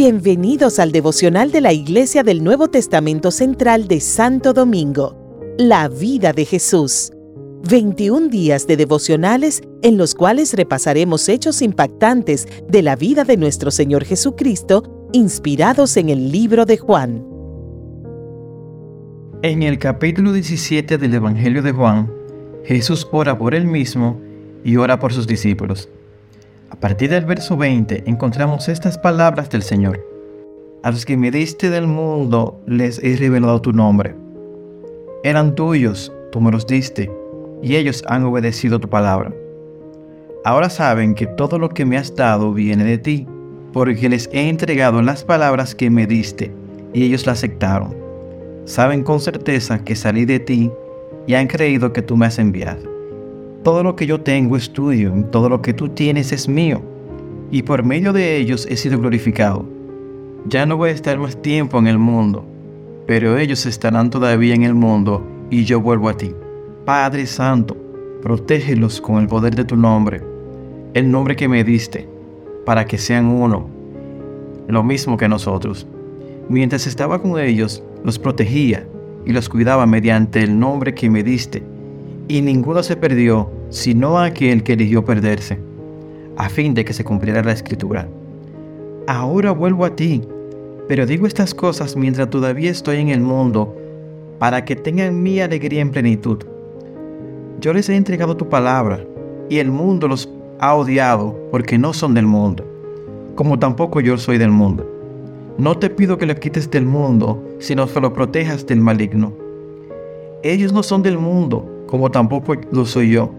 Bienvenidos al devocional de la Iglesia del Nuevo Testamento Central de Santo Domingo, la vida de Jesús. 21 días de devocionales en los cuales repasaremos hechos impactantes de la vida de nuestro Señor Jesucristo, inspirados en el libro de Juan. En el capítulo 17 del Evangelio de Juan, Jesús ora por él mismo y ora por sus discípulos. A partir del verso 20 encontramos estas palabras del Señor. A los que me diste del mundo les he revelado tu nombre. Eran tuyos, tú me los diste, y ellos han obedecido tu palabra. Ahora saben que todo lo que me has dado viene de ti, porque les he entregado las palabras que me diste, y ellos las aceptaron. Saben con certeza que salí de ti y han creído que tú me has enviado. Todo lo que yo tengo es tuyo, todo lo que tú tienes es mío, y por medio de ellos he sido glorificado. Ya no voy a estar más tiempo en el mundo, pero ellos estarán todavía en el mundo y yo vuelvo a ti. Padre Santo, protégelos con el poder de tu nombre, el nombre que me diste, para que sean uno, lo mismo que nosotros. Mientras estaba con ellos, los protegía y los cuidaba mediante el nombre que me diste y ninguno se perdió, sino aquel que eligió perderse, a fin de que se cumpliera la escritura. Ahora vuelvo a ti, pero digo estas cosas mientras todavía estoy en el mundo, para que tengan mi alegría en plenitud. Yo les he entregado tu palabra, y el mundo los ha odiado porque no son del mundo, como tampoco yo soy del mundo. No te pido que lo quites del mundo, sino que lo protejas del maligno. Ellos no son del mundo, como tampoco lo soy yo.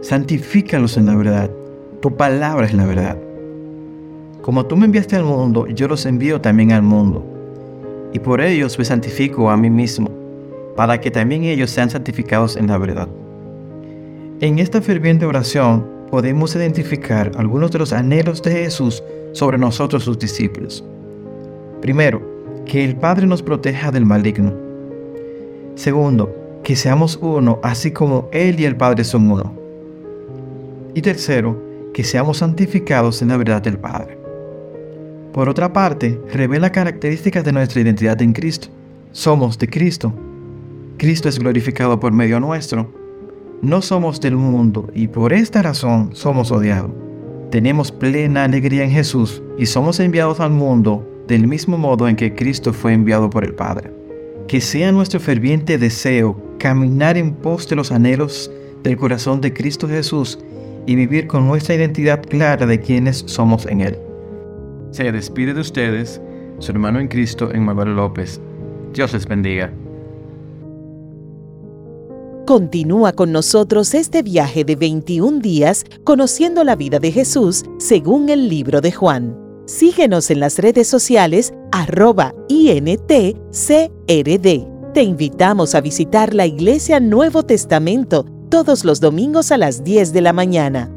Santifícalos en la verdad. Tu palabra es la verdad. Como tú me enviaste al mundo, yo los envío también al mundo. Y por ellos me santifico a mí mismo, para que también ellos sean santificados en la verdad. En esta ferviente oración podemos identificar algunos de los anhelos de Jesús sobre nosotros sus discípulos. Primero, que el Padre nos proteja del maligno. Segundo, que seamos uno, así como Él y el Padre son uno. Y tercero, que seamos santificados en la verdad del Padre. Por otra parte, revela características de nuestra identidad en Cristo. Somos de Cristo. Cristo es glorificado por medio nuestro. No somos del mundo y por esta razón somos odiados. Tenemos plena alegría en Jesús y somos enviados al mundo del mismo modo en que Cristo fue enviado por el Padre. Que sea nuestro ferviente deseo caminar en pos de los anhelos del corazón de Cristo Jesús y vivir con nuestra identidad clara de quienes somos en Él. Se despide de ustedes su hermano en Cristo, Emmanuel López. Dios les bendiga. Continúa con nosotros este viaje de 21 días conociendo la vida de Jesús según el libro de Juan. Síguenos en las redes sociales arroba INTCRD. Te invitamos a visitar la Iglesia Nuevo Testamento todos los domingos a las 10 de la mañana